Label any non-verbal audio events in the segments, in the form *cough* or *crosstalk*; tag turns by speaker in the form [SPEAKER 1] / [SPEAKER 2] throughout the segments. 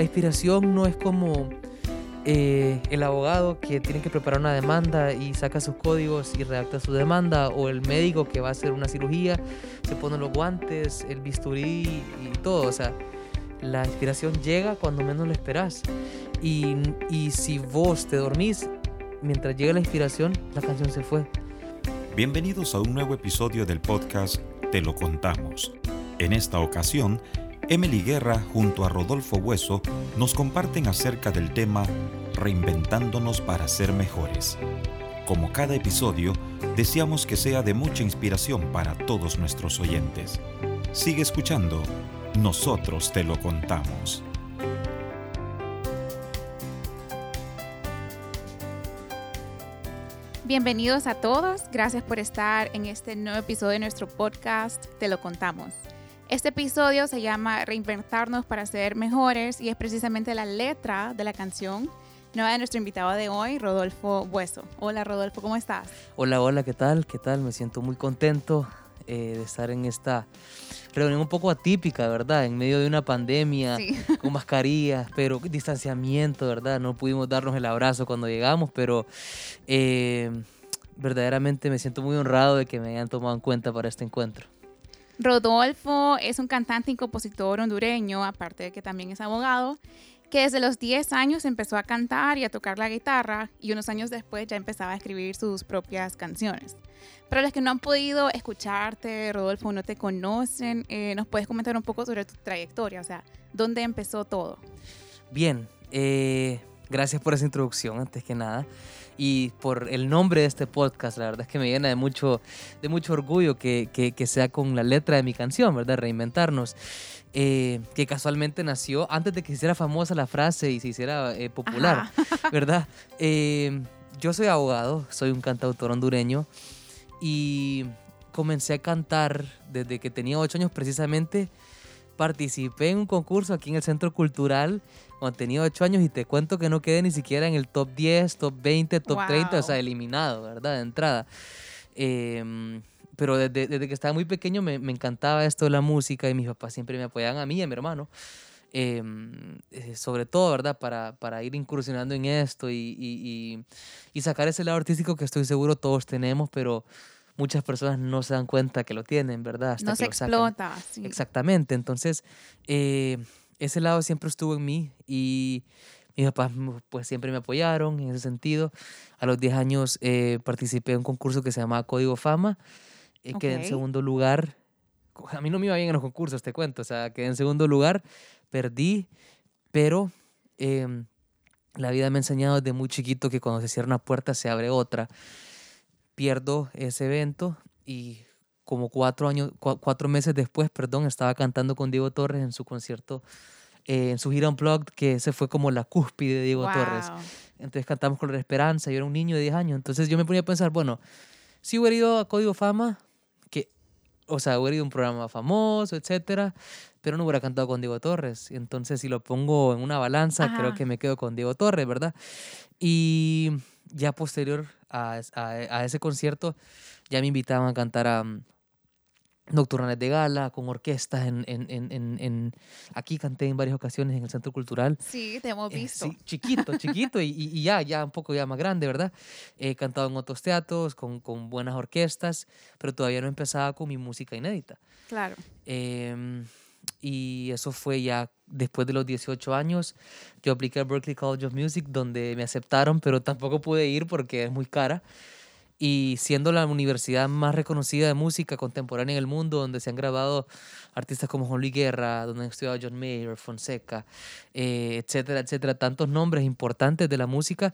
[SPEAKER 1] La inspiración no es como eh, el abogado que tiene que preparar una demanda y saca sus códigos y redacta su demanda, o el médico que va a hacer una cirugía, se pone los guantes, el bisturí y todo. O sea, la inspiración llega cuando menos lo esperas. Y, y si vos te dormís, mientras llega la inspiración, la canción se fue.
[SPEAKER 2] Bienvenidos a un nuevo episodio del podcast Te lo contamos. En esta ocasión, Emily Guerra junto a Rodolfo Hueso nos comparten acerca del tema Reinventándonos para ser mejores. Como cada episodio, deseamos que sea de mucha inspiración para todos nuestros oyentes. Sigue escuchando, nosotros te lo contamos.
[SPEAKER 3] Bienvenidos a todos, gracias por estar en este nuevo episodio de nuestro podcast Te lo contamos. Este episodio se llama Reinventarnos para ser mejores y es precisamente la letra de la canción nueva de nuestro invitado de hoy, Rodolfo Bueso. Hola Rodolfo, ¿cómo estás?
[SPEAKER 1] Hola, hola, ¿qué tal? ¿Qué tal? Me siento muy contento eh, de estar en esta reunión un poco atípica, ¿verdad? En medio de una pandemia, *laughs* con mascarillas, pero distanciamiento, ¿verdad? No pudimos darnos el abrazo cuando llegamos, pero eh, verdaderamente me siento muy honrado de que me hayan tomado en cuenta para este encuentro.
[SPEAKER 3] Rodolfo es un cantante y compositor hondureño, aparte de que también es abogado, que desde los 10 años empezó a cantar y a tocar la guitarra y unos años después ya empezaba a escribir sus propias canciones. Para los que no han podido escucharte, Rodolfo, no te conocen, eh, ¿nos puedes comentar un poco sobre tu trayectoria? O sea, ¿dónde empezó todo?
[SPEAKER 1] Bien, eh, gracias por esa introducción, antes que nada. Y por el nombre de este podcast, la verdad es que me llena de mucho, de mucho orgullo que, que, sea con la letra de mi canción, ¿verdad? Reinventarnos. Eh, que casualmente nació antes de que se hiciera famosa la frase y se hiciera popular, *laughs* ¿verdad? yo soy abogado, soy un cantautor hondureño y comencé a cantar desde que tenía ocho años precisamente. Participé en un concurso aquí en el Centro Cultural cuando tenía ocho años y te cuento que no quedé ni siquiera en el top 10, top 20, top 30, o sea, eliminado, ¿verdad? De entrada. Em, pero desde, desde, que estaba muy pequeño me, me, encantaba esto de la música y mis papás siempre me apoyaban a mí y a mi hermano. Em, eh, sobre todo, ¿verdad? Para, para, ir incursionando en esto y, y, y, sacar ese lado artístico que estoy seguro todos tenemos, pero muchas personas no se dan cuenta que lo tienen, ¿verdad?
[SPEAKER 3] Hasta no se explota. Sí.
[SPEAKER 1] Exactamente, entonces eh, ese lado siempre estuvo en mí y mis papás pues siempre me apoyaron en ese sentido. A los 10 años eh, participé en un concurso que se llamaba Código Fama, quedé en segundo lugar. A mí no me iba bien en los concursos, te cuento, o sea, quedé en segundo lugar, perdí, pero em, la vida me ha enseñado desde muy chiquito que cuando se cierra una puerta se abre otra. Pierdo ese evento y como cuatro, años, cuatro meses después, perdón, estaba cantando con Diego Torres en su concierto, eh, en su gira Unplugged, que ese fue como la cúspide de Diego Torres. Entonces cantamos con la esperanza, yo era un niño de 10 años, entonces yo me ponía a pensar, bueno, si hubiera ido a Código Fama, que, o sea, hubiera ido a un programa famoso, etcétera, pero no hubiera cantado con Diego Torres. Entonces, si lo pongo en una balanza, creo que me quedo con Diego Torres, ¿verdad? Y ya posterior a, a, ese concierto, ya me invitaban a cantar a um, de gala, con orquestas. En, en, en, en, aquí canté en varias ocasiones en el Centro Cultural.
[SPEAKER 3] Sí, te hemos eh, visto.
[SPEAKER 1] sí, chiquito, chiquito y, y, ya, ya un poco ya más grande, ¿verdad? He cantado en otros teatros, con, con buenas orquestas, pero todavía no empezaba con mi música inédita.
[SPEAKER 3] Claro.
[SPEAKER 1] Eh, y eso fue ya después de los 18 años. Yo apliqué al Berklee College of Music donde me aceptaron, pero tampoco pude ir porque es muy cara. Y siendo la universidad más reconocida de música contemporánea en el mundo, donde se han grabado artistas como Juan Luis Guerra, donde han estudiado John Mayer, Fonseca, eh, etcétera, etcétera, tantos nombres importantes de la música,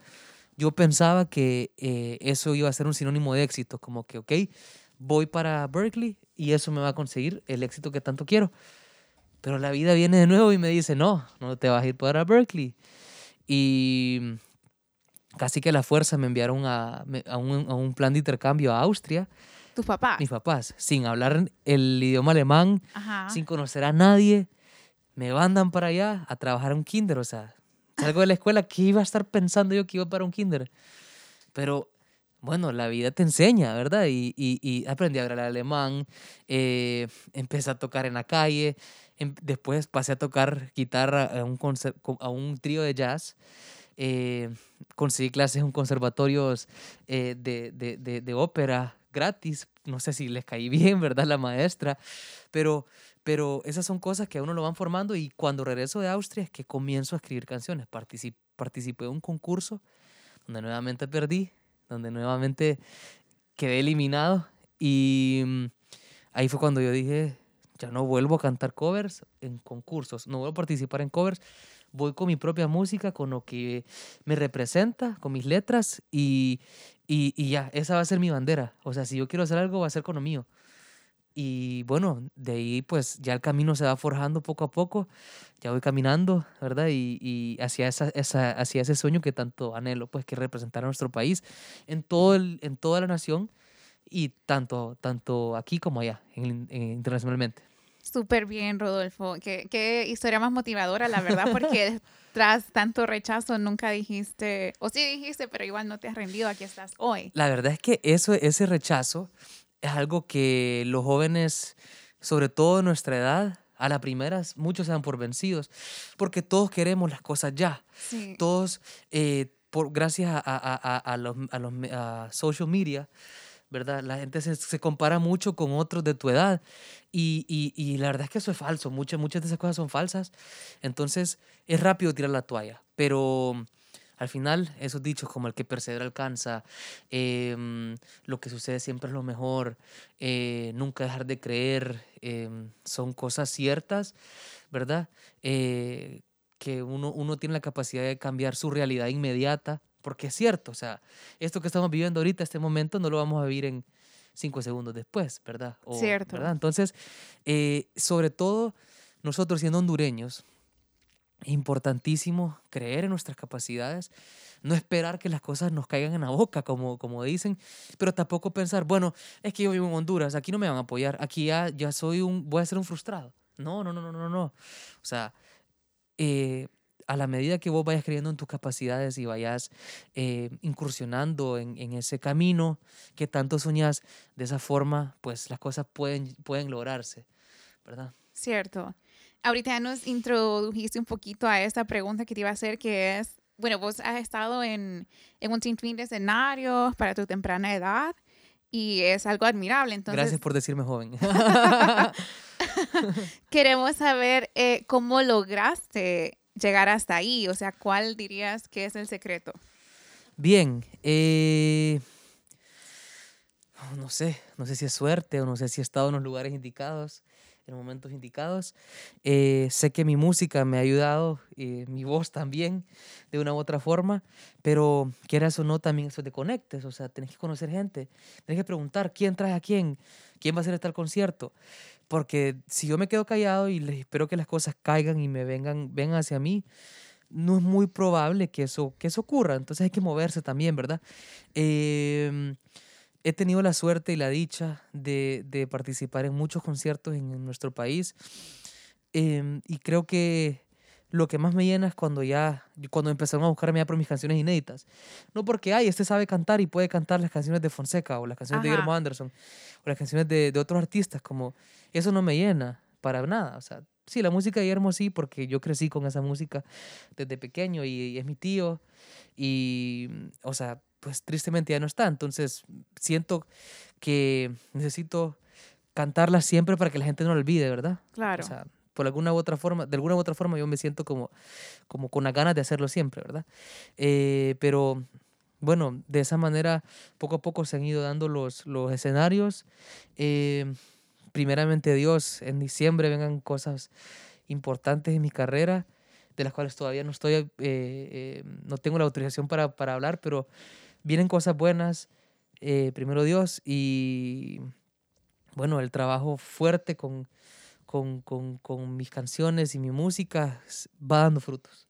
[SPEAKER 1] yo pensaba que eh, eso iba a ser un sinónimo de éxito, como que, ok, voy para Berkeley y eso me va a conseguir el éxito que tanto quiero. Pero la vida viene de nuevo y me dice, no, no te vas a ir para Berkeley. Y casi que a la fuerza me enviaron a, a, un, a un plan de intercambio a Austria.
[SPEAKER 3] ¿Tus papás?
[SPEAKER 1] Mis papás, sin hablar el idioma alemán, sin conocer a nadie. Me mandan para allá a trabajar en un kinder. O sea, salgo de la escuela, ¿qué iba a estar pensando yo que iba para un kinder? Pero bueno, la vida te enseña, ¿verdad? Y, y, y aprendí a hablar alemán, eh, empecé a tocar en la calle, em- después pasé a tocar guitarra a un, a un trío de jazz, eh, conseguí clases en conservatorios eh, de, de, de, de ópera gratis, no sé si les caí *laughs* bien, ¿verdad? La maestra, pero, pero esas son cosas que a uno lo van formando y cuando regreso de Austria es que comienzo a escribir canciones, Partici- participé en un concurso donde nuevamente perdí, donde nuevamente quedé eliminado y mm, ahí fue cuando yo dije, ya no vuelvo a cantar covers en concursos, no vuelvo a participar en covers, voy con mi propia música, con lo que me representa, con mis letras y, y, y ya, esa va a ser mi bandera. O sea, si yo quiero hacer algo, va a ser con lo mío. Y bueno, de ahí pues ya el camino se va forjando poco a poco, ya voy caminando, ¿verdad? Y, y hacia, esa, esa, hacia ese sueño que tanto anhelo, pues que es representar a nuestro país en, todo el, en toda la nación y tanto, tanto aquí como allá, en- en- internacionalmente.
[SPEAKER 3] Súper bien, Rodolfo. Qué, qué historia más motivadora, la verdad, porque *laughs* tras tanto rechazo nunca dijiste, o sí dijiste, pero igual no te has rendido, aquí estás hoy.
[SPEAKER 1] La verdad es que eso, ese rechazo es algo que los jóvenes, sobre todo de nuestra edad, a la primera muchos se dan por vencidos, porque todos queremos las cosas ya.
[SPEAKER 3] Sí.
[SPEAKER 1] Todos, eh, por, gracias a, a- a- a los, a los social media, ¿verdad? La gente se, se compara mucho con otros de tu edad y, y- y la verdad es que eso es falso, muchas, muchas de esas cosas son falsas, entonces es rápido tirar la toalla, pero al final esos dichos como el que persevera alcanza, em, lo que sucede siempre es lo mejor, eh, nunca dejar de creer, em, son cosas ciertas, ¿verdad? Eh, que uno, uno tiene la capacidad de cambiar su realidad inmediata, porque es cierto, o sea, esto que estamos viviendo ahorita, este momento, no lo vamos a vivir en cinco segundos después, ¿verdad? O-
[SPEAKER 3] Cierto.
[SPEAKER 1] ¿verdad? Entonces, eh, sobre todo, nosotros siendo hondureños, importantísimo creer en nuestras capacidades, no esperar que las cosas nos caigan en la boca, como, como dicen, pero tampoco pensar, bueno, es que yo vivo en Honduras, aquí no me van a apoyar, aquí ya, ya soy un, voy a ser un frustrado. No, no, no, no, no, no. O sea, eh, a la medida que vos vayas creyendo en tus capacidades y vayas eh, incursionando en, en ese camino que tanto soñas, de esa forma, pues las cosas pueden, pueden lograrse, ¿verdad?
[SPEAKER 3] Cierto. Ahorita nos introdujiste un poquito a esta pregunta que te iba a hacer, que es, bueno, vos has estado en, en un sinfín de escenarios para tu temprana edad y es algo admirable. Entonces,
[SPEAKER 1] Gracias por decirme joven. *laughs*
[SPEAKER 3] queremos saber eh, cómo lograste llegar hasta ahí, o sea, ¿cuál dirías que es el secreto?
[SPEAKER 1] Bien, eh, no sé, no sé si es suerte o no sé si he estado en los lugares indicados, en momentos indicados. Eh, sé que mi música me ha ayudado, eh, mi voz también, de una u otra forma, pero quieras o no, también eso te conectes, o sea, tenés que conocer gente, tenés que preguntar quién trae a quién, quién va a hacer tal concierto. Porque si yo me quedo callado y les espero que las cosas caigan y me vengan, vengan hacia mí, no es muy probable que eso, que eso ocurra. Entonces hay que moverse también, ¿verdad? Em, he tenido la suerte y la dicha de, de participar en muchos conciertos en, en nuestro país. Em, y creo que lo que más me llena es cuando ya, cuando empezaron a buscarme ya por mis canciones inéditas. No porque, ay, este sabe cantar y puede cantar las canciones de Fonseca o las canciones de
[SPEAKER 3] Ajá.
[SPEAKER 1] Guillermo Anderson o las canciones de, de otros artistas, como eso no me llena para nada. O sea, sí, la música de Guillermo sí, porque yo crecí con esa música desde pequeño y, y es mi tío. Y, o sea, pues tristemente ya no está. Entonces, siento que necesito cantarla siempre para que la gente no la olvide, ¿verdad?
[SPEAKER 3] Claro.
[SPEAKER 1] O sea, por alguna u otra forma, de alguna u otra forma yo me siento como, como con las ganas de hacerlo siempre, ¿verdad? Eh, pero bueno, de esa manera poco a poco se han ido dando los, los escenarios. Eh, primeramente Dios, en diciembre vengan cosas importantes en mi carrera, de las cuales todavía no estoy, eh, eh, no tengo la autorización para, para hablar, pero vienen cosas buenas, eh, primero Dios, y bueno, el trabajo fuerte con, con, con, con mis canciones y mi música va dando frutos.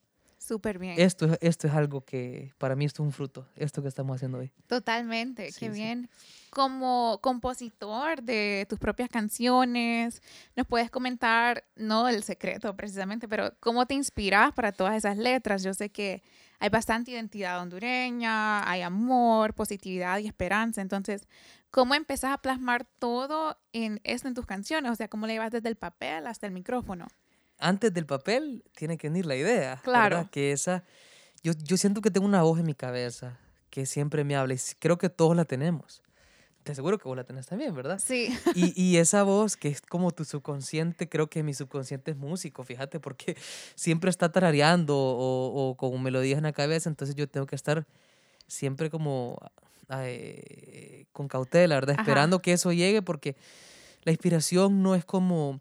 [SPEAKER 3] Súper bien.
[SPEAKER 1] Esto, es- esto es algo que para mí esto es un fruto, esto que estamos haciendo hoy.
[SPEAKER 3] Totalmente,
[SPEAKER 1] Sí,
[SPEAKER 3] qué
[SPEAKER 1] sí.
[SPEAKER 3] bien. Como compositor de tus propias canciones, ¿nos puedes comentar, no el secreto precisamente, pero cómo te inspiras para todas esas letras? Yo sé que hay bastante identidad hondureña, hay amor, positividad y esperanza. Entonces, ¿cómo empezás a plasmar todo en esto en tus canciones? O sea, ¿cómo le llevas desde el papel hasta el micrófono?
[SPEAKER 1] Antes del papel tiene que venir la idea.
[SPEAKER 3] Claro.
[SPEAKER 1] ¿verdad? Que esa, yo, yo siento que tengo una voz en mi cabeza que siempre me habla y creo que todos la tenemos. Te aseguro que vos la tenés también, ¿verdad?
[SPEAKER 3] Sí, *laughs*
[SPEAKER 1] Y, y esa voz que es como tu subconsciente, creo que mi subconsciente es músico, fíjate, porque *laughs* siempre está tarareando o, o con melodías en la cabeza, entonces yo tengo que estar siempre como eh, con cautela, ¿verdad?
[SPEAKER 3] Ajá.
[SPEAKER 1] Esperando que eso llegue, porque la inspiración no es como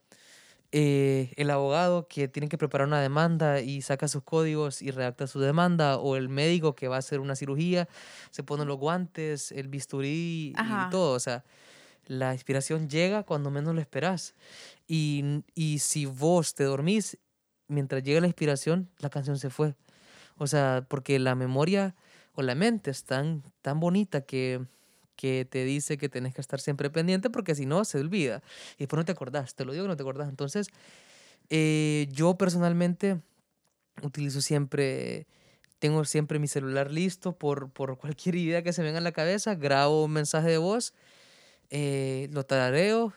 [SPEAKER 1] eh, el abogado que tiene que preparar una demanda y saca sus códigos y redacta su demanda, o el médico que va a hacer una cirugía, se pone los guantes, el bisturí
[SPEAKER 3] Ajá.
[SPEAKER 1] y todo, o sea, la inspiración llega cuando menos lo esperas. Y, y si vos te dormís, mientras llega la inspiración, la canción se fue. O sea, porque la memoria o la mente es tan, tan bonita que, que te dice que tenés que estar siempre pendiente porque si no, se olvida. Y después no te acordás, te lo digo que no te acordás. Entonces, eh, yo personalmente utilizo siempre, tengo siempre mi celular listo por, por cualquier idea que se me venga a la cabeza, grabo un mensaje de voz, eh, lo tarareo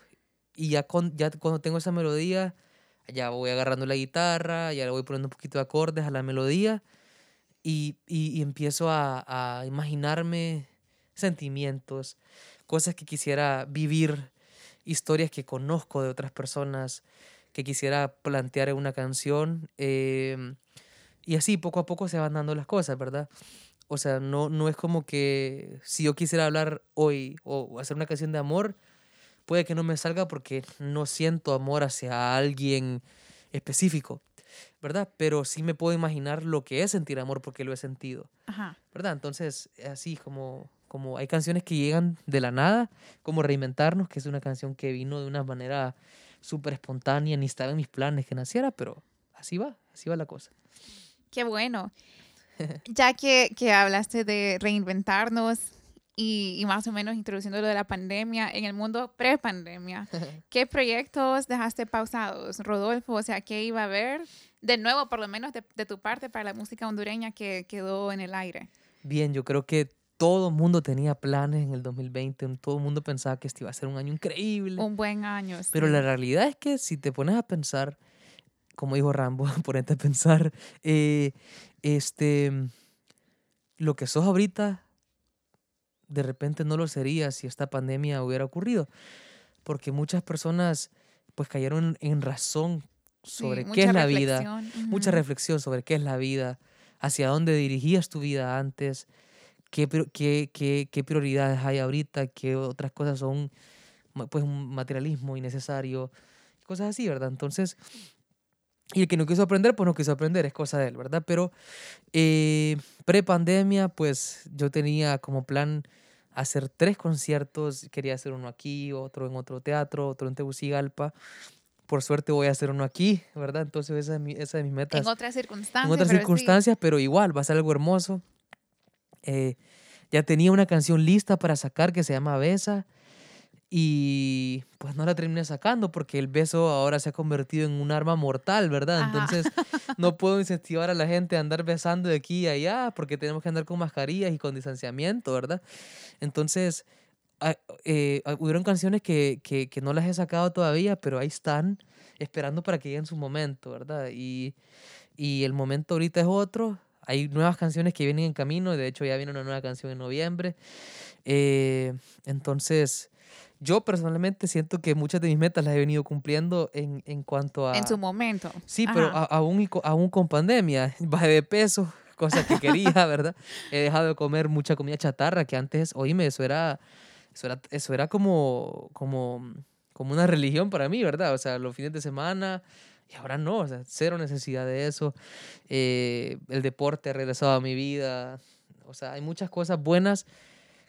[SPEAKER 1] y ya, con, ya cuando tengo esa melodía, ya voy agarrando la guitarra, ya le voy poniendo un poquito de acordes a la melodía y, y- y empiezo a, a imaginarme sentimientos, cosas que quisiera vivir, historias que conozco de otras personas, que quisiera plantear en una canción. em, y así poco a poco se van dando las cosas, ¿verdad? O sea, no, no es como que si yo quisiera hablar hoy o hacer una canción de amor, puede que no me salga porque no siento amor hacia alguien específico, ¿verdad? Pero sí me puedo imaginar lo que es sentir amor porque lo he sentido,
[SPEAKER 3] ajá.
[SPEAKER 1] ¿verdad? Entonces, así como, como hay canciones que llegan de la nada, como Reinventarnos, que es una canción que vino de una manera súper espontánea, ni estaba en mis planes que naciera, pero así va, así va la cosa.
[SPEAKER 3] Qué bueno. *laughs* Ya que, que hablaste de reinventarnos y, y más o menos introduciendo lo de la pandemia, en el mundo pre-pandemia, *laughs* ¿qué proyectos dejaste pausados, Rodolfo? O sea, ¿qué iba a haber de nuevo, por lo menos de, de tu parte, para la música hondureña que quedó en el aire?
[SPEAKER 1] Bien, yo creo que todo el mundo tenía planes en el 2020, todo el mundo pensaba que este iba a ser un año increíble.
[SPEAKER 3] Un buen año.
[SPEAKER 1] Pero
[SPEAKER 3] sí.
[SPEAKER 1] la realidad es que si te pones a pensar, como dijo Rambo, *laughs* ponete a pensar, eh, este, lo que sos ahorita, de repente no lo sería si esta pandemia hubiera ocurrido. Porque muchas personas pues cayeron en razón
[SPEAKER 3] Sí,
[SPEAKER 1] sobre qué
[SPEAKER 3] mucha
[SPEAKER 1] es la vida,
[SPEAKER 3] reflexión,
[SPEAKER 1] mucha
[SPEAKER 3] ujú.
[SPEAKER 1] reflexión sobre qué es la vida, hacia dónde dirigías tu vida antes, qué, qué, qué, qué prioridades hay ahorita, qué otras cosas son pues un materialismo innecesario, cosas así, ¿verdad? Entonces, y el que no quiso aprender, pues no quiso aprender, es cosa de él, ¿verdad? Pero eh, pre-pandemia, pues yo tenía como plan hacer tres conciertos, quería hacer uno aquí, otro en otro teatro, otro en Tegucigalpa. Por suerte voy a hacer uno aquí, ¿verdad? Entonces esa es mi, esa es mi meta
[SPEAKER 3] En otras circunstancias.
[SPEAKER 1] en otras
[SPEAKER 3] pero sí.
[SPEAKER 1] circunstancias, pero igual va a ser algo hermoso. Eh, ya tenía una canción lista para sacar que se llama Besa y pues no la terminé sacando porque el beso ahora se ha convertido en un arma mortal, ¿verdad?
[SPEAKER 3] Ajá.
[SPEAKER 1] Entonces *laughs* no puedo incentivar a la gente a andar besando de aquí y allá porque tenemos que andar con mascarillas y con distanciamiento, ¿verdad? Entonces, ah, eh, ah, hubieron canciones que, que, que no las he sacado todavía, pero ahí están esperando para que lleguen su momento, ¿verdad? Y, y el momento ahorita es otro. Hay nuevas canciones que vienen en camino, de hecho ya viene una nueva canción en noviembre. Eh, entonces, yo personalmente siento que muchas de mis metas las he venido cumpliendo en, en cuanto a...
[SPEAKER 3] En su momento.
[SPEAKER 1] Sí, pero
[SPEAKER 3] Ajá.
[SPEAKER 1] a- aún, aún con pandemia, *laughs* bajé de peso, cosas que quería, *laughs* ¿verdad? He dejado de comer mucha comida chatarra, que antes, oíme, eso era, eso era, eso era como, como, como una religión para mí, ¿verdad? O sea, los fines de semana, y ahora no, o cero necesidad de eso. Eh, el deporte ha regresado a mi vida, o sea, hay muchas cosas buenas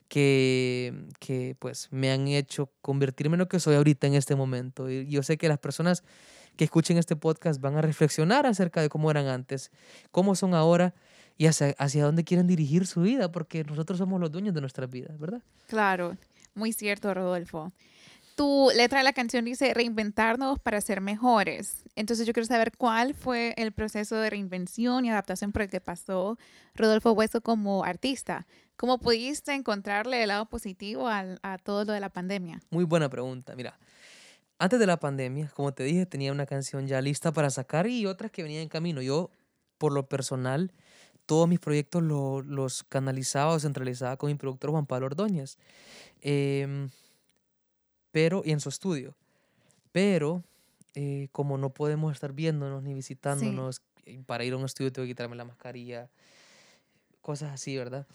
[SPEAKER 1] que, que pues me han hecho convertirme en lo que soy ahorita en este momento. Y yo sé que las personas que escuchen este podcast van a reflexionar acerca de cómo eran antes, cómo son ahora y hacia, hacia dónde quieren dirigir su vida, porque nosotros somos los dueños de nuestras vidas, ¿verdad?
[SPEAKER 3] Claro, muy cierto, Rodolfo. Tu letra de la canción dice reinventarnos para ser mejores. Entonces yo quiero saber cuál fue el proceso de reinvención y adaptación por el que pasó Rodolfo Hueso como artista. ¿Cómo pudiste encontrarle el lado positivo a, todo lo de la pandemia?
[SPEAKER 1] Muy buena pregunta. Mira, antes de la pandemia, como te dije, tenía una canción ya lista para sacar y otras que venían en camino. Yo, por lo personal, todos mis proyectos los canalizaba o centralizaba con mi productor Juan Pablo Ordóñez. Eh, pero, y en su estudio. Pero, eh, como no podemos estar viéndonos ni visitándonos, para ir a un estudio tengo que quitarme la mascarilla, cosas así, ¿verdad?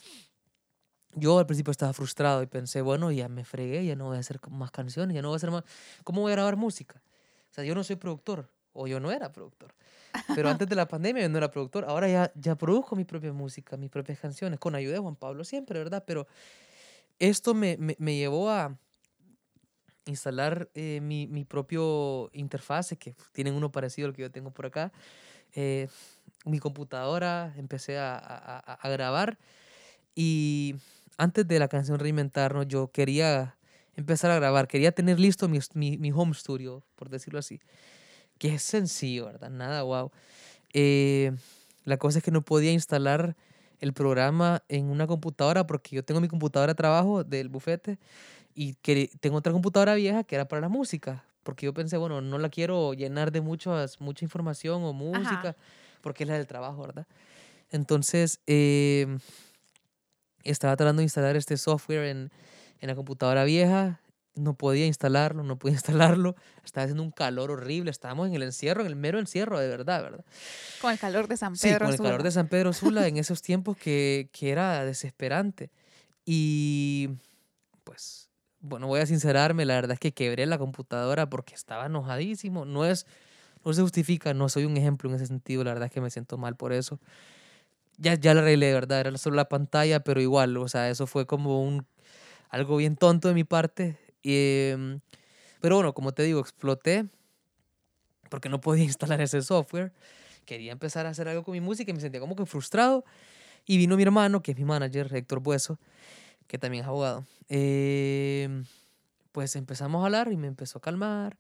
[SPEAKER 1] Yo al principio estaba frustrado y pensé, bueno, ya me fregué, ya no voy a hacer más canciones, ya no voy a hacer más... ¿Cómo voy a grabar música? O sea, yo no soy productor, o yo no era productor. Pero antes de la *laughs* pandemia yo no era productor. Ahora ya, ya produzco mi propia música, mis propias canciones, con ayuda de Juan Pablo siempre, ¿verdad? Pero esto me, me, me llevó a, instalar eh, mi, mi, propio interfase, que tienen uno parecido al que yo tengo por acá. Eh, mi computadora, empecé a, a, a, grabar y antes de la canción Reinventarnos yo quería empezar a grabar, quería tener listo mi, mi, mi home studio, por decirlo así, que es sencillo, ¿verdad? Nada, wow. Eh, la cosa es que no podía instalar el programa en una computadora porque yo tengo mi computadora de trabajo del bufete y que tengo otra computadora vieja que era para la música, porque yo pensé, bueno, no la quiero llenar de muchas, mucha información o música, Ajá. porque es la del trabajo, ¿verdad? Entonces, eh, estaba tratando de instalar este software en, en la computadora vieja, no podía instalarlo, no podía *laughs* instalarlo, estaba haciendo un calor horrible, estábamos en el encierro, en el mero encierro, de verdad, ¿verdad?
[SPEAKER 3] Con el calor de San Pedro
[SPEAKER 1] Sí, con el calor de San Pedro Sula en *laughs* esos tiempos que, que era desesperante. Y pues bueno, voy a sincerarme, la verdad es que quebré la computadora porque estaba enojadísimo. No es, no se justifica, no soy un ejemplo en ese sentido, la verdad es que me siento mal por eso. Ya, ya la arreglé, verdad, era solo la pantalla, pero igual, o sea, eso fue como un, algo bien tonto de mi parte. Eh, pero bueno, como te digo, exploté porque no podía *laughs* instalar ese software. Quería empezar a hacer algo con mi música y me sentía como que frustrado. Y vino mi hermano, que es mi manager, Héctor Bueso, que también es abogado, eh, pues empezamos a hablar y me empezó a calmar.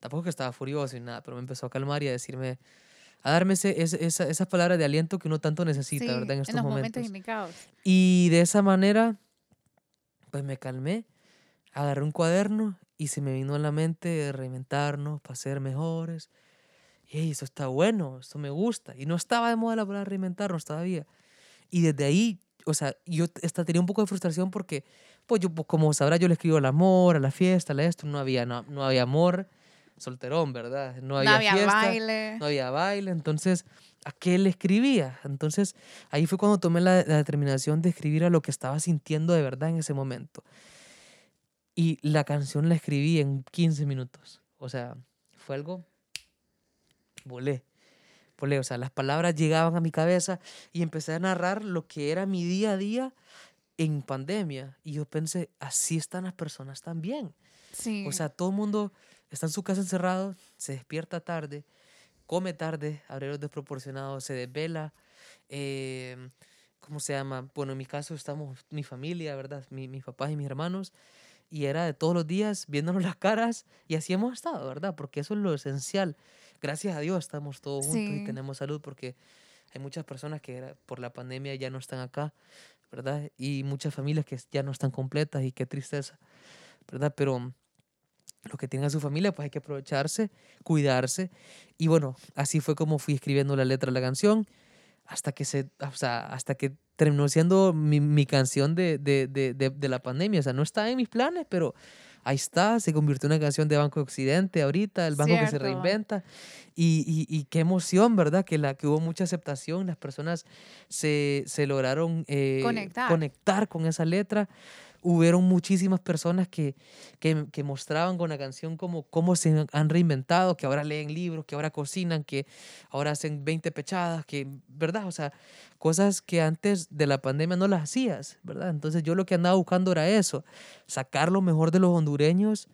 [SPEAKER 1] Tampoco que estaba furioso y nada, pero me empezó a calmar y a decirme, a darme ese, ese, esa, esas palabras de aliento que uno tanto necesita,
[SPEAKER 3] sí,
[SPEAKER 1] ¿verdad? En estos
[SPEAKER 3] en los
[SPEAKER 1] momentos.
[SPEAKER 3] momentos indicados.
[SPEAKER 1] Y de esa manera, pues me calmé, agarré un cuaderno y se me vino a la mente reinventarnos para ser mejores. Y eso está bueno, eso me gusta. Y no estaba de moda la palabra reinventarnos todavía. Y desde ahí o sea, yo hasta tenía un poco de frustración porque, pues yo, pues, como sabrás, yo le escribo al amor, a la fiesta, a la esto, no había, no, no había amor, solterón, ¿verdad? No había,
[SPEAKER 3] no había
[SPEAKER 1] fiesta,
[SPEAKER 3] baile.
[SPEAKER 1] no había baile, entonces, ¿a qué le escribía? Entonces, ahí fue cuando tomé la, la determinación de escribir a lo que estaba sintiendo de verdad en ese momento. Y la canción la escribí en 15 minutos. O sea, fue algo... Volé. O sea, las palabras llegaban a mi cabeza y empecé a narrar lo que era mi día a día en pandemia. Y yo pensé, así están las personas también.
[SPEAKER 3] Sí.
[SPEAKER 1] O sea, todo el mundo está en su casa encerrado, se despierta tarde, come tarde, horarios desproporcionados, se desvela. Eh, ¿Cómo se llama? Bueno, en mi caso estamos mi familia, ¿verdad? Mi, mis papás y mis hermanos. Y era de todos los días viéndonos *laughs* las caras y así hemos estado, ¿verdad? Porque eso es lo esencial. Gracias a Dios estamos todos juntos
[SPEAKER 3] Sí.
[SPEAKER 1] y tenemos salud porque hay muchas personas que por la pandemia ya no están acá, ¿verdad? Y muchas familias que ya no están completas y qué tristeza, ¿verdad? Pero los que tienen a su familia, pues hay que aprovecharse, cuidarse. Y bueno, así fue como fui escribiendo la letra de la canción hasta que se, o sea, hasta que terminó siendo mi, mi canción de, de, de, de, de la pandemia. O sea, no estaba en mis planes, pero ahí está, se convirtió en una canción de Banco de Occidente ahorita, el banco que se reinventa. Y, y, y qué emoción, ¿verdad? Que, la, que hubo mucha aceptación, las personas se, se lograron eh,
[SPEAKER 3] Conectar.
[SPEAKER 1] conectar con esa letra. Hubieron muchísimas personas que, que, que mostraban con la canción como cómo se han reinventado, que ahora leen libros, que ahora cocinan, que ahora hacen 20 pechadas, que, ¿verdad? O sea, cosas que antes de la pandemia no las hacías, ¿verdad? Entonces yo lo que andaba buscando era eso, sacar lo mejor de los hondureños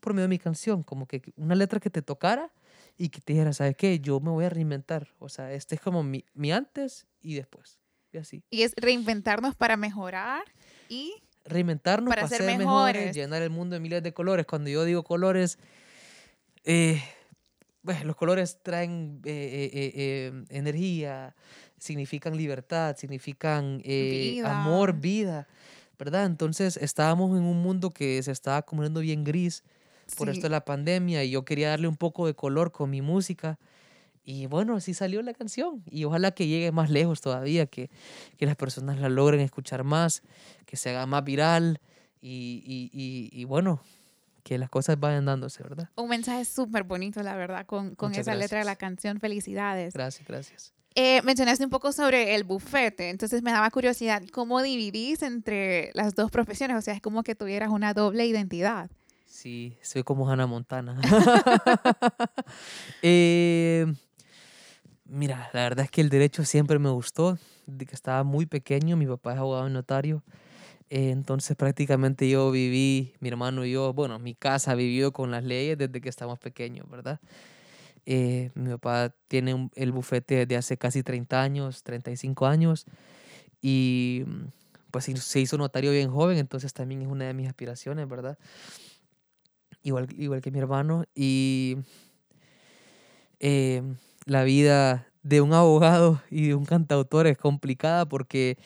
[SPEAKER 1] por medio de mi canción, como que una letra que te tocara y que te dijera, ¿sabes qué? Yo me voy a reinventar. O sea, este es como mi, mi antes y después. Y así.
[SPEAKER 3] Y es reinventarnos para mejorar y
[SPEAKER 1] Reinventarnos
[SPEAKER 3] Para
[SPEAKER 1] para,
[SPEAKER 3] ser
[SPEAKER 1] ser, mejores,
[SPEAKER 3] mejores.
[SPEAKER 1] llenar el mundo de miles de colores. Cuando yo digo colores, eh, bueno, los colores traen eh, eh, eh, eh, energía, significan libertad, significan eh,
[SPEAKER 3] Vida.
[SPEAKER 1] amor, vida, ¿verdad? Entonces estábamos en un mundo que se estaba poniendo bien gris por
[SPEAKER 3] Sí.
[SPEAKER 1] esto de la pandemia y yo quería darle un poco de color con mi música. Y bueno, así salió la canción. Y ojalá que llegue más lejos todavía, que, que las personas la logren escuchar más, que se haga más viral y, y, y, y bueno, que las cosas vayan dándose, ¿verdad?
[SPEAKER 3] un mensaje súper bonito, la verdad, con, con esa letra de la
[SPEAKER 1] gracias.
[SPEAKER 3] canción. Felicidades.
[SPEAKER 1] Gracias, gracias.
[SPEAKER 3] Eh, mencionaste un poco sobre el bufete, entonces me daba curiosidad, ¿cómo dividís entre las dos profesiones? O sea, es como que tuvieras una doble identidad.
[SPEAKER 1] Sí, soy como Hannah Montana. *laughs* Eh, mira, la verdad es que el derecho siempre me gustó. Desde que estaba muy pequeño, mi papá es abogado y notario. eh, entonces prácticamente yo viví, mi hermano y yo, bueno, mi casa vivió con las leyes desde que estábamos pequeños, ¿verdad? Eh, mi papá tiene un- el bufete desde hace casi 30 años, 35 años. Y mm, pues se hizo notario bien joven, entonces también es una de mis aspiraciones, ¿verdad? igual, igual que mi hermano. Y eh, la vida de un abogado *laughs* y de un cantautor es complicada porque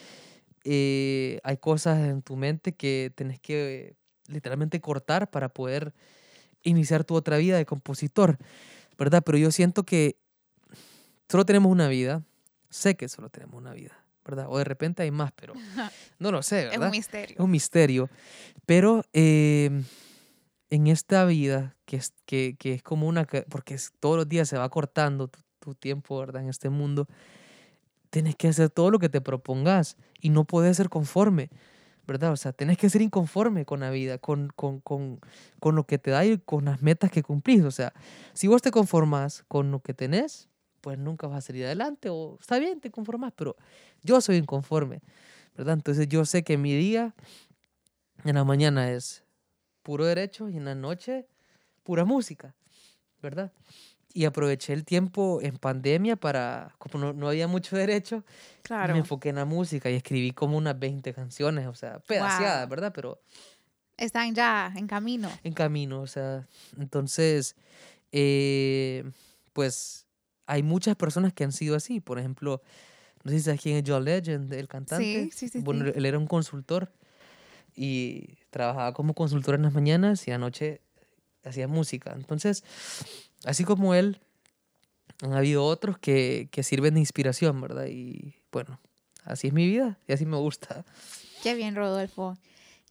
[SPEAKER 1] eh, hay cosas en tu mente que tenés que eh, literalmente cortar para poder iniciar tu otra vida de compositor, ¿verdad? Pero yo siento que solo tenemos una vida, sé que solo tenemos una vida, ¿verdad? O de repente hay más, pero *laughs* no lo sé,
[SPEAKER 3] Es
[SPEAKER 1] ¿verdad?
[SPEAKER 3] un misterio.
[SPEAKER 1] Es un misterio. Pero eh, en esta vida, que es, que, que es como una... Porque es- todos los días se va cortando tu, tu tiempo, ¿verdad? En este mundo, tienes que hacer todo lo que te propongas y no puedes ser conforme, ¿verdad? O sea, tienes que ser inconforme con la vida, con, con, con, con lo que te da y con las metas que cumplís. O sea, si vos te conformas con lo que tenés, pues nunca vas a salir adelante. O está bien, te conformas, pero yo soy inconforme, ¿verdad? Entonces yo sé que mi día en la mañana es puro derecho y en la noche pura música, ¿verdad? Y aproveché el tiempo en pandemia para, como no, no había mucho *laughs* derecho,
[SPEAKER 3] Claro.
[SPEAKER 1] me enfoqué en la música y escribí como unas 20 canciones, o sea, pedaceadas,
[SPEAKER 3] Wow.
[SPEAKER 1] ¿verdad? Pero
[SPEAKER 3] Están ya en camino.
[SPEAKER 1] en camino, o sea, entonces, eh, pues hay muchas personas que han sido así, por ejemplo, no sé si sabes quién es John Legend, el cantante.
[SPEAKER 3] Sí, sí, sí,
[SPEAKER 1] Bueno,
[SPEAKER 3] sí.
[SPEAKER 1] él era un consultor y trabajaba como consultor en las mañanas y anoche hacía música. Entonces, así como él, han habido otros que, que sirven de inspiración, ¿verdad? Y bueno, así es mi vida y así me gusta.
[SPEAKER 3] Qué bien, Rodolfo.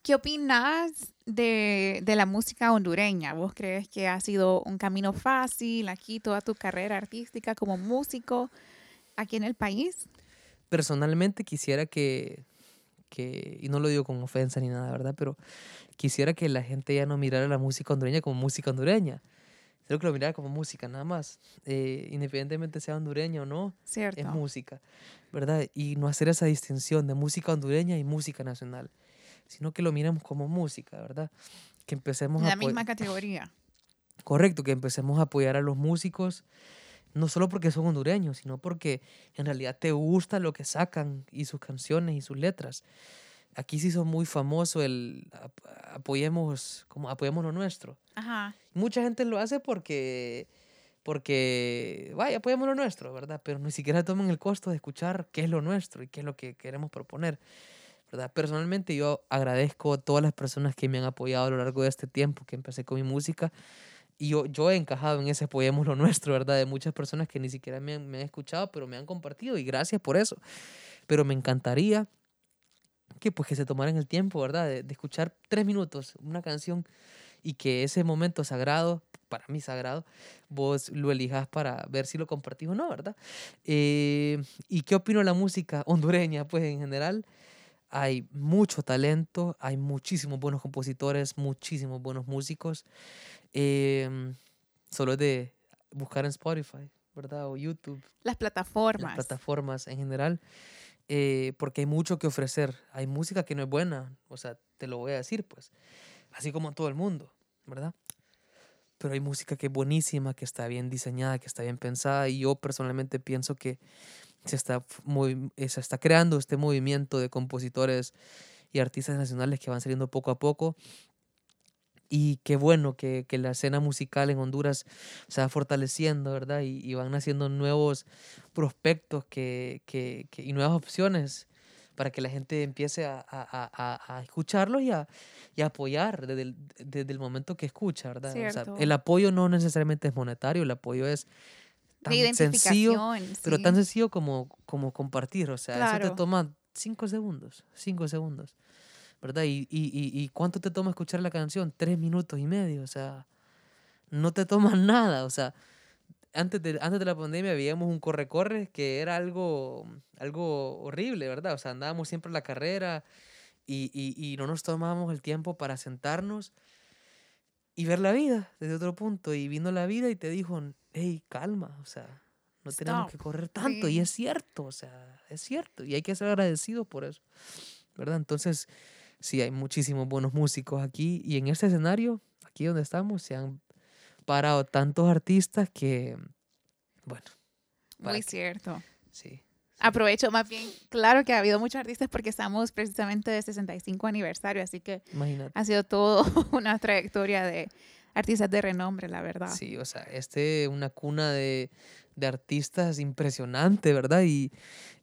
[SPEAKER 3] ¿Qué opinas de, de la música hondureña? ¿Vos crees que ha sido un camino fácil aquí toda tu carrera artística como músico aquí en el país?
[SPEAKER 1] Personalmente quisiera que, que, y no lo digo con ofensa ni nada, ¿verdad? Pero quisiera que la gente ya no mirara la música hondureña como música hondureña. Creo que lo mirara como música, nada más. Eh, independientemente sea hondureña o no,
[SPEAKER 3] Cierto.
[SPEAKER 1] es música, ¿verdad? Y no hacer esa distinción de música hondureña y música nacional, sino que lo miremos como música, ¿verdad? Que empecemos a
[SPEAKER 3] la
[SPEAKER 1] apoy-
[SPEAKER 3] misma categoría.
[SPEAKER 1] Correcto, que empecemos a apoyar a los músicos, no solo porque son hondureños, sino porque en realidad te gusta lo que sacan y sus canciones y sus letras. Aquí se hizo muy famoso el ap- apoyemos, como apoyemos lo nuestro.
[SPEAKER 3] Ajá.
[SPEAKER 1] Mucha gente lo hace porque, porque, vaya, apoyemos lo nuestro, ¿verdad? Pero ni siquiera toman el costo de escuchar qué es lo nuestro y qué es lo que queremos proponer, ¿verdad? Personalmente yo agradezco a todas las personas que me han apoyado a lo largo de este tiempo que empecé con mi música y yo, yo he encajado en ese apoyemos lo nuestro, ¿verdad? De muchas personas que ni siquiera me han, me han escuchado, pero me han compartido y gracias por eso. Pero me encantaría que pues que se tomaran el tiempo, ¿verdad? De, de escuchar tres minutos una canción y que ese momento sagrado, para mí sagrado, vos lo elijas para ver si lo compartís o no, ¿verdad? Eh, ¿Y qué opino de la música hondureña? Pues en general hay mucho talento, hay muchísimos buenos compositores, muchísimos buenos músicos. Em, solo es de buscar en Spotify, ¿verdad? O YouTube
[SPEAKER 3] Las plataformas.
[SPEAKER 1] las plataformas en general, eh, porque hay mucho que ofrecer. Hay música que no es buena, o sea, te lo voy a decir, pues, así como todo el mundo, ¿verdad? pero hay música que es buenísima, que está bien diseñada, que está bien pensada y yo personalmente pienso que se está, eh, se está creando este movimiento de compositores y artistas nacionales que van saliendo poco a poco. Y qué bueno que, que la escena musical en Honduras se va fortaleciendo, ¿verdad? Y, y van naciendo nuevos prospectos que, que, y nuevas opciones para que la gente empiece a, a, a, a escucharlos y a, y apoyar desde el, desde el, momento que escucha, ¿verdad? O sea, el apoyo no necesariamente es monetario, el apoyo es tan sencillo, pero tan sencillo como, como compartir, o sea, eso te toma cinco segundos, cinco segundos, ¿verdad? Y, y, y, cuánto te toma escuchar la canción? Tres minutos y medio, o sea, no te toma *laughs* nada, o sea, antes de, antes de la pandemia veíamos un corre-corre que era algo, algo horrible, ¿verdad? O sea, andábamos siempre en la carrera y, y, y no nos tomábamos el tiempo para sentarnos y ver la vida desde otro punto. Y vino la vida y te dijo, hey, calma, o sea, no tenemos que correr tanto. Y es cierto, o sea, es cierto. Y hay que ser agradecidos por eso, ¿verdad? Entonces, sí, hay muchísimos buenos músicos aquí. Y en este escenario, aquí donde estamos, se han parado tantos artistas que, bueno.
[SPEAKER 3] Muy cierto.
[SPEAKER 1] Sí.
[SPEAKER 3] Aprovecho más bien, claro que ha habido muchos artistas porque estamos precisamente de 65 aniversario, así que ha sido todo *laughs* una trayectoria de artistas de renombre, la verdad.
[SPEAKER 1] Sí, o sea, este una cuna de, de artistas impresionante, ¿verdad? Y,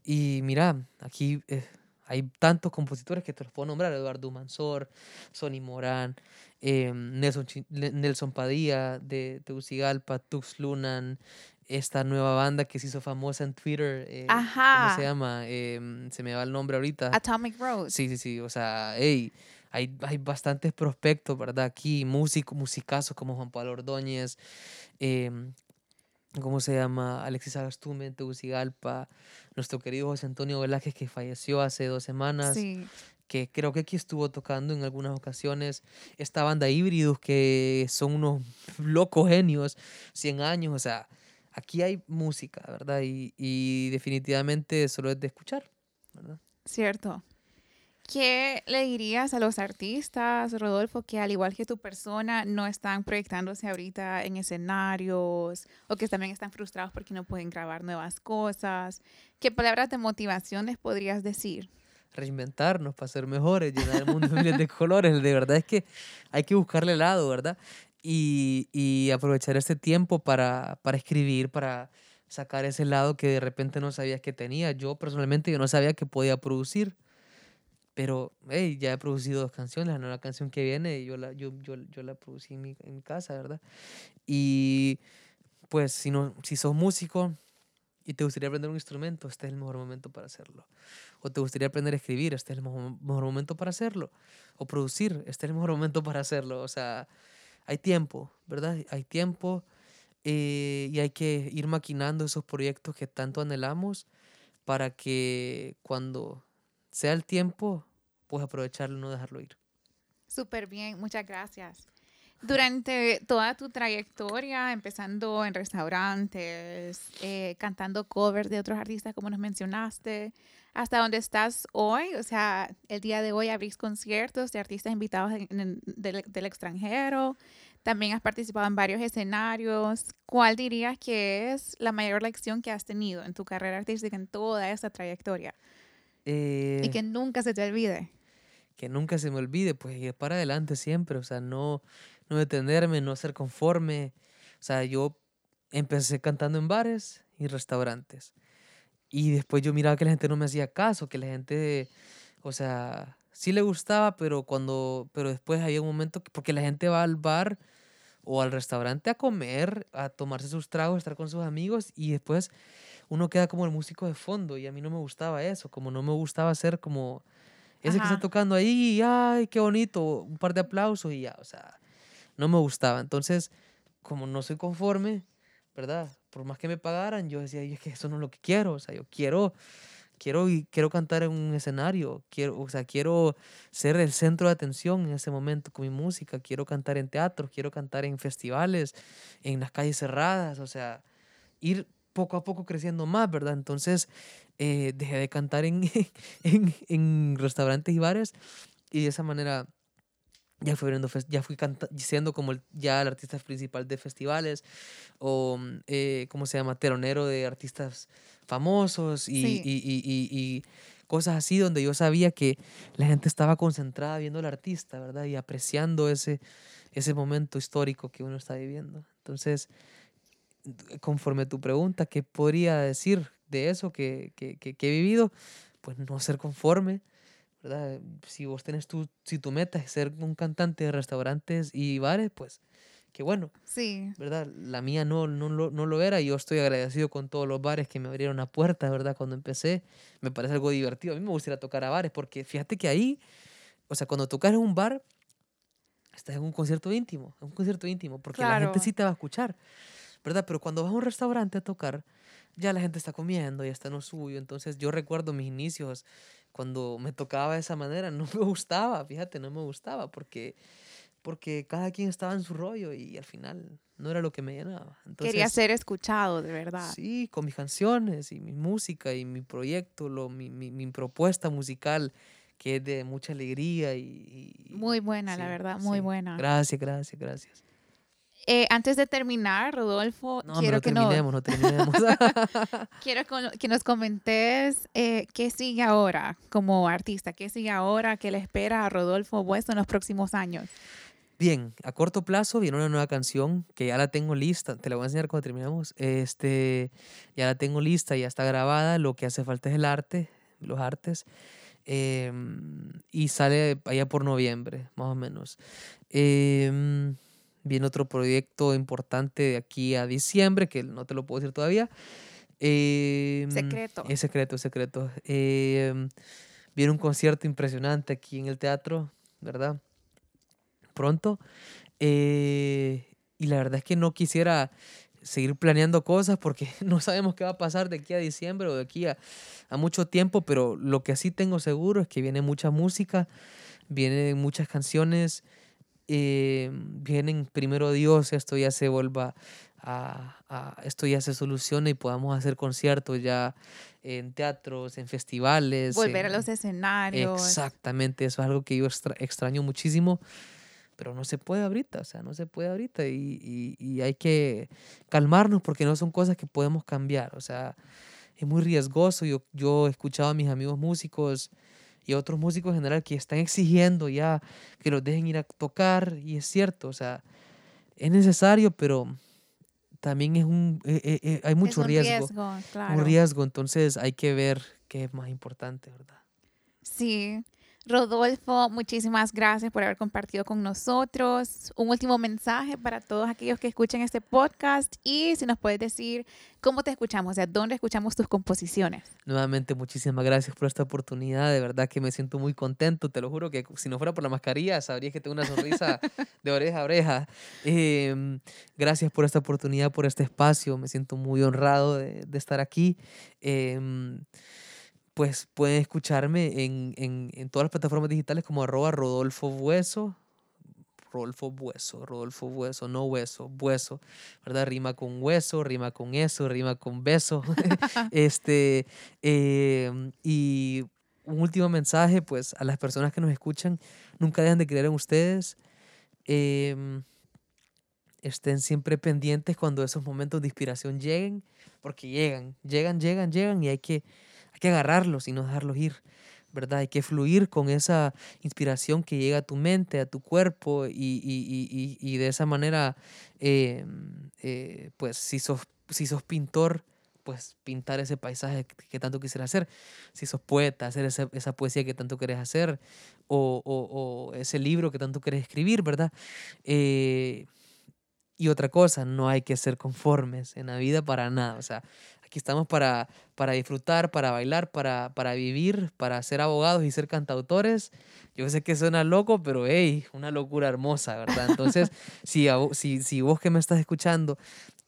[SPEAKER 1] y mira, aquí eh, hay tantos compositores que te los puedo nombrar, Eduardo Mansor, Sonny Morán, eh, Nelson, Nelson Padilla de Tegucigalpa, Tux Lunan, esta nueva banda que se hizo famosa en Twitter. Eh, ¿Cómo se llama? Em, se me va el nombre ahorita.
[SPEAKER 3] Atomic Rose.
[SPEAKER 1] Sí, sí, sí. O sea, hey, hay, hay bastantes prospectos, ¿verdad? Aquí, músicos, musicazos como Juan Pablo Ordóñez, em, ¿cómo se llama? Alexis Agastume, Tegucigalpa, nuestro querido José Antonio Velázquez que falleció hace dos semanas.
[SPEAKER 3] Sí.
[SPEAKER 1] Que creo que aquí estuvo tocando en algunas ocasiones. Esta banda Híbridos, que son unos *laughs* locos genios, 100 años, o sea, aquí hay música, ¿verdad? Y, y definitivamente solo es de escuchar, ¿verdad?
[SPEAKER 3] Cierto. ¿Qué le dirías a los artistas, Rodolfo, que al igual que tu persona no están proyectándose ahorita en escenarios o que también están frustrados porque no pueden grabar nuevas cosas? ¿Qué palabras de motivación les podrías decir?
[SPEAKER 1] Reinventarnos para ser mejores, llenar el mundo *laughs* de colores. De verdad es que hay que buscarle lado, ¿verdad? y, y aprovechar este tiempo para, para escribir, para sacar ese lado que de repente no sabías que tenía. Yo personalmente yo no sabía que podía producir, pero hey, ya he producido dos canciones, la nueva canción que viene yo la, yo, yo, yo la producí en mi, en mi casa, ¿verdad? Y pues si, no, si sos músico y te gustaría aprender un instrumento, este es el mejor momento para hacerlo. O te gustaría aprender a escribir, este es el mejor, mejor momento para hacerlo. O producir, este es el mejor momento para hacerlo. O sea, hay tiempo, ¿verdad? Hay tiempo eh, y hay que ir maquinando esos proyectos que tanto anhelamos para que cuando sea el tiempo, pues aprovecharlo no dejarlo ir.
[SPEAKER 3] Súper bien, muchas gracias. Durante toda tu trayectoria, empezando en restaurantes, eh, cantando covers de otros artistas como nos mencionaste, hasta donde estás hoy, o sea, el día de hoy abrís conciertos de artistas invitados del, extranjero, también has participado en varios escenarios. ¿Cuál dirías que es la mayor lección que has tenido en tu carrera artística, en toda esa trayectoria? Y que eh, nunca se te olvide.
[SPEAKER 1] Que nunca se me olvide, pues ir para adelante siempre, o sea, no no detenerme, no ser conforme. O sea, yo empecé cantando en bares y restaurantes. Y después yo miraba que la gente no me hacía caso, que la gente, o sea, sí le gustaba, pero cuando, pero después había un momento, porque la gente va al bar o al restaurante a comer, a tomarse sus tragos, estar con sus amigos y después uno queda como el músico de fondo y a mí no me gustaba eso, como no me gustaba ser como ese que está tocando ahí, y, ay, qué bonito, un par de aplausos y ya, o sea, no me gustaba. Entonces, como no soy conforme, ¿verdad? Por más que me pagaran, yo decía, es que eso no es lo que quiero, o sea, yo quiero quiero quiero cantar en un escenario, quiero, o sea, quiero ser el centro de atención en ese momento con mi música, quiero cantar en teatro, quiero cantar en festivales, en las calles cerradas, o sea, ir poco a poco creciendo más, ¿verdad? Entonces, eh, dejé de cantar en, *laughs* en, en restaurantes y bares y de esa manera ya fui, fes- ya fui canta- siendo como el- ya el artista principal de festivales o, mm, eh, ¿cómo se llama? Teronero de artistas famosos y,
[SPEAKER 3] Sí.
[SPEAKER 1] y- y- y- y cosas así donde yo sabía que la gente estaba concentrada viendo al artista, ¿verdad? Y apreciando ese, ese momento histórico que uno está viviendo. Entonces, conforme a tu pregunta, ¿qué podría decir de eso que, que, que- que he vivido? Pues no ser conforme, ¿verdad? Si vos tenés tu, si tu meta es ser un cantante de restaurantes y bares, pues qué bueno,
[SPEAKER 3] Sí.
[SPEAKER 1] ¿verdad? La mía no, no, lo, no lo era y yo estoy agradecido con todos los bares que me abrieron la puerta, ¿verdad? Cuando empecé, me parece algo divertido. A mí me gusta ir a tocar a bares porque fíjate que ahí, o sea, cuando tocas en un bar, estás en un concierto íntimo, en un concierto íntimo, porque la gente
[SPEAKER 3] Claro.
[SPEAKER 1] sí te va a escuchar, ¿verdad? Pero cuando vas a un restaurante a tocar, ya la gente está comiendo, ya está en lo suyo. Entonces yo recuerdo mis inicios cuando me tocaba de esa manera, no me gustaba, fíjate, no me gustaba porque, porque cada quien estaba en su rollo y al final no era lo que me llenaba. Entonces,
[SPEAKER 3] Quería ser escuchado, de verdad.
[SPEAKER 1] Sí, con mis canciones y mi música y mi proyecto, lo, mi, mi, mi propuesta musical, que es de mucha alegría y... y-
[SPEAKER 3] Muy buena, la
[SPEAKER 1] sí,
[SPEAKER 3] verdad, muy
[SPEAKER 1] sí.
[SPEAKER 3] buena.
[SPEAKER 1] Gracias, gracias, gracias.
[SPEAKER 3] Eh, antes de terminar, Rodolfo,
[SPEAKER 1] No,
[SPEAKER 3] quiero
[SPEAKER 1] no
[SPEAKER 3] que, nos,
[SPEAKER 1] terminemos, no terminemos. *laughs*
[SPEAKER 3] quiero que nos comentes eh, qué sigue ahora como artista, qué sigue ahora, qué le espera a Rodolfo Bueso en los próximos años.
[SPEAKER 1] Bien, a corto plazo viene una nueva canción que ya la tengo lista. Te la voy a enseñar cuando terminemos. Este, ya la tengo lista, ya está grabada. Lo que hace falta es el arte, los artes. em, y sale allá por noviembre, más o menos. Em, viene otro proyecto importante de aquí a diciembre, que no te lo puedo decir todavía. Em,
[SPEAKER 3] Secreto.
[SPEAKER 1] Es secreto, es secreto. Em, viene un concierto impresionante aquí en el teatro, ¿verdad? Pronto. Eh, y la verdad es que no quisiera seguir planeando cosas porque *laughs* no sabemos qué va a pasar de aquí a diciembre o de aquí a, a mucho tiempo, pero lo que sí tengo seguro es que viene mucha música, vienen muchas canciones, eh, vienen primero Dios, esto ya se vuelva a, a- esto ya se solucione y podamos hacer conciertos ya en teatros, en festivales.
[SPEAKER 3] Volver a
[SPEAKER 1] en-
[SPEAKER 3] los escenarios.
[SPEAKER 1] Exactamente, eso es algo que yo extra- extraño muchísimo, pero no se puede ahorita, o sea, no se puede ahorita y, y- y hay que calmarnos porque no son cosas que podemos cambiar, o sea, es muy riesgoso. Yo, yo he escuchado a mis amigos músicos y otros músicos en general que están exigiendo ya que los dejen ir a tocar y es cierto, o sea, es necesario, pero también es un, eh, eh, eh, hay
[SPEAKER 3] Es
[SPEAKER 1] mucho
[SPEAKER 3] un
[SPEAKER 1] riesgo,
[SPEAKER 3] claro.
[SPEAKER 1] un riesgo, entonces hay que ver qué es más importante, ¿verdad?
[SPEAKER 3] Sí. Rodolfo, muchísimas gracias por haber compartido con nosotros. Un último mensaje para todos aquellos que escuchen este podcast y si nos puedes decir cómo te escuchamos, o sea, dónde escuchamos tus composiciones.
[SPEAKER 1] Nuevamente, muchísimas gracias por esta oportunidad. De verdad que me siento muy contento. Te lo juro que si no fuera por la mascarilla, sabrías que tengo una sonrisa de oreja a oreja. Em, gracias por esta oportunidad, por este espacio. Me siento muy honrado de, de estar aquí. Em, pues pueden escucharme en, en, en todas las plataformas digitales como arroba Rodolfo Bueso. Rodolfo Bueso, Rodolfo Bueso, no hueso, bueso, ¿verdad? Rima con hueso, rima con eso, rima con beso. *laughs* este, em, y un último mensaje, pues, a las personas que nos escuchan, nunca dejen de creer en ustedes. em, estén siempre pendientes cuando esos momentos de inspiración lleguen, porque llegan, llegan, llegan, llegan y hay que, que agarrarlos y no dejarlos ir. ¿verdad? Hay que fluir con esa inspiración que llega a tu mente, a tu cuerpo y, y- y- y- de esa manera, eh, eh, pues si sos, si sos pintor, pues pintar ese paisaje que tanto quisieras hacer. Si sos poeta, hacer esa, esa poesía que tanto querés hacer o, o- o ese libro que tanto querés escribir, ¿verdad? Eh, y otra cosa, no hay que ser conformes en la vida para nada. O sea, aquí estamos para, para disfrutar, para bailar, para, para vivir, para ser abogados y ser cantautores. Yo sé que suena loco, pero hey, una locura hermosa, ¿verdad? Entonces, *laughs* si, si, si vos que me estás escuchando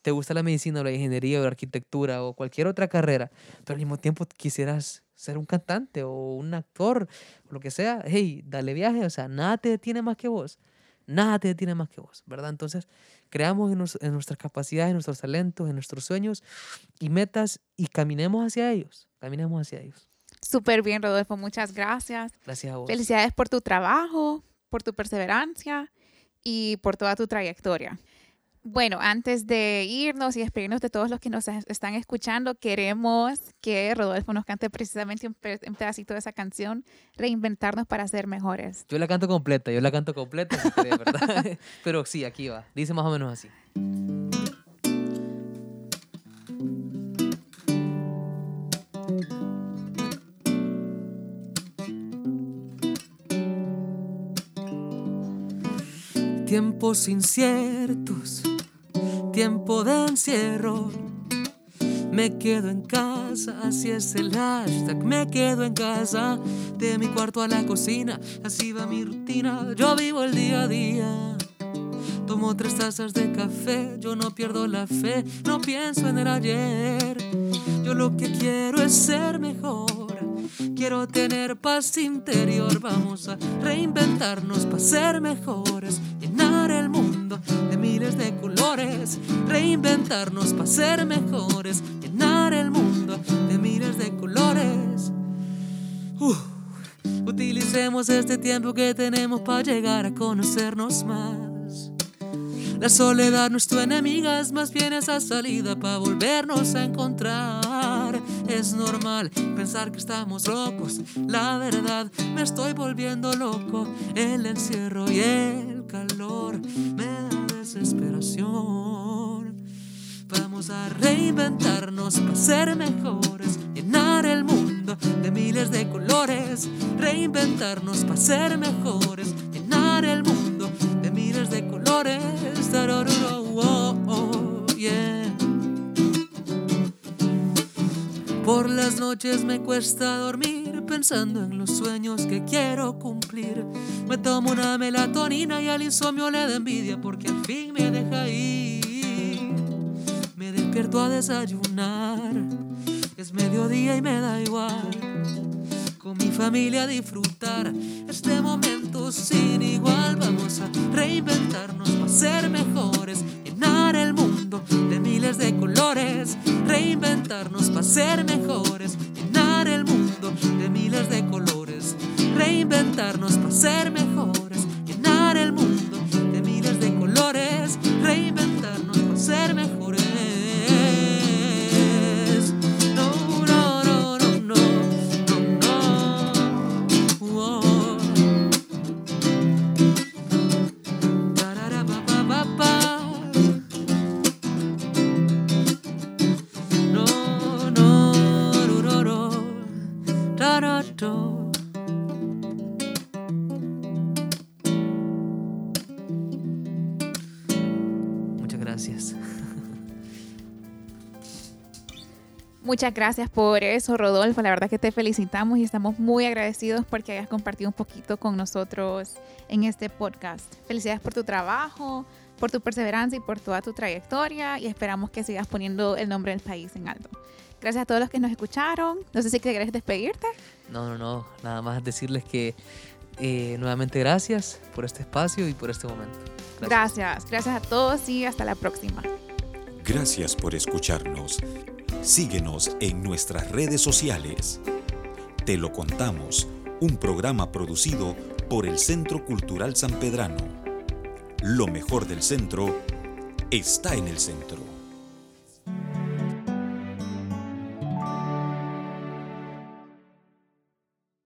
[SPEAKER 1] te gusta la medicina o la ingeniería o la arquitectura o cualquier otra carrera, pero al mismo tiempo quisieras ser un cantante o un actor o lo que sea, hey, dale viaje, o sea, nada te detiene más que vos. Nada te detiene más que vos, ¿verdad? Entonces, creamos en, nos- en nuestras capacidades, en nuestros talentos, en nuestros sueños y metas y caminemos hacia ellos. Caminemos hacia ellos.
[SPEAKER 3] Súper bien, Rodolfo, muchas gracias.
[SPEAKER 1] Gracias a vos.
[SPEAKER 3] Felicidades por tu trabajo, por tu perseverancia y por toda tu trayectoria. Bueno, antes de irnos y despedirnos de todos los que nos están escuchando, queremos que Rodolfo nos cante precisamente un, pedacito de esa canción, Reinventarnos para ser mejores.
[SPEAKER 1] Yo la canto completa, yo la canto completa, ¿verdad? *laughs* Pero sí, aquí va. Dice más o menos así. Tiempos inciertos tiempo de encierro. Me quedo en casa, así es el hashtag. Me quedo en casa, de mi cuarto a la cocina, así va mi rutina. Yo vivo el día a día. Tomo tres tazas de café, yo no pierdo la fe, no pienso en el ayer. Yo lo que quiero es ser mejor, quiero tener paz interior. Vamos a reinventarnos para ser mejores, llenar el mundo de miles de reinventarnos para ser mejores, llenar el mundo de miles de colores. utilicemos este tiempo que tenemos para llegar a conocernos más. La soledad nuestra enemiga es más bien esa salida para volvernos a encontrar. Es normal pensar que estamos locos, la verdad me estoy volviendo loco. El encierro y el calor me da desesperación. Vamos a reinventarnos para ser mejores, llenar el mundo de miles de colores, reinventarnos para ser mejores, llenar el mundo de miles de colores. Por las noches me cuesta dormir pensando en los sueños que quiero cumplir. Me tomo una melatonina y al insomnio le da envidia porque al fin. Me despierto a desayunar, es mediodía y me da igual. Con mi familia a disfrutar este momento sin igual. Vamos a reinventarnos para ser mejores, llenar el mundo de miles de colores, reinventarnos para ser mejores, llenar el mundo de miles de colores, reinventarnos para ser mejores, llenar el mundo de miles de colores, reinventarnos para ser mejores.
[SPEAKER 3] Muchas gracias por eso, Rodolfo. La verdad que te felicitamos y estamos muy agradecidos porque hayas compartido un poquito con nosotros en este podcast. Felicidades por tu trabajo, por tu perseverancia y por toda tu trayectoria y esperamos que sigas poniendo el nombre del país en alto. Gracias a todos los que nos escucharon. No sé si quieres despedirte.
[SPEAKER 1] No, no, no. Nada más decirles que eh, nuevamente gracias por este espacio y por este momento.
[SPEAKER 3] gracias. Gracias a todos y hasta la próxima.
[SPEAKER 2] Gracias por escucharnos. Síguenos en nuestras redes sociales. Te lo contamos, un programa producido por el Centro Cultural San Pedrano. Lo mejor del centro está en el centro.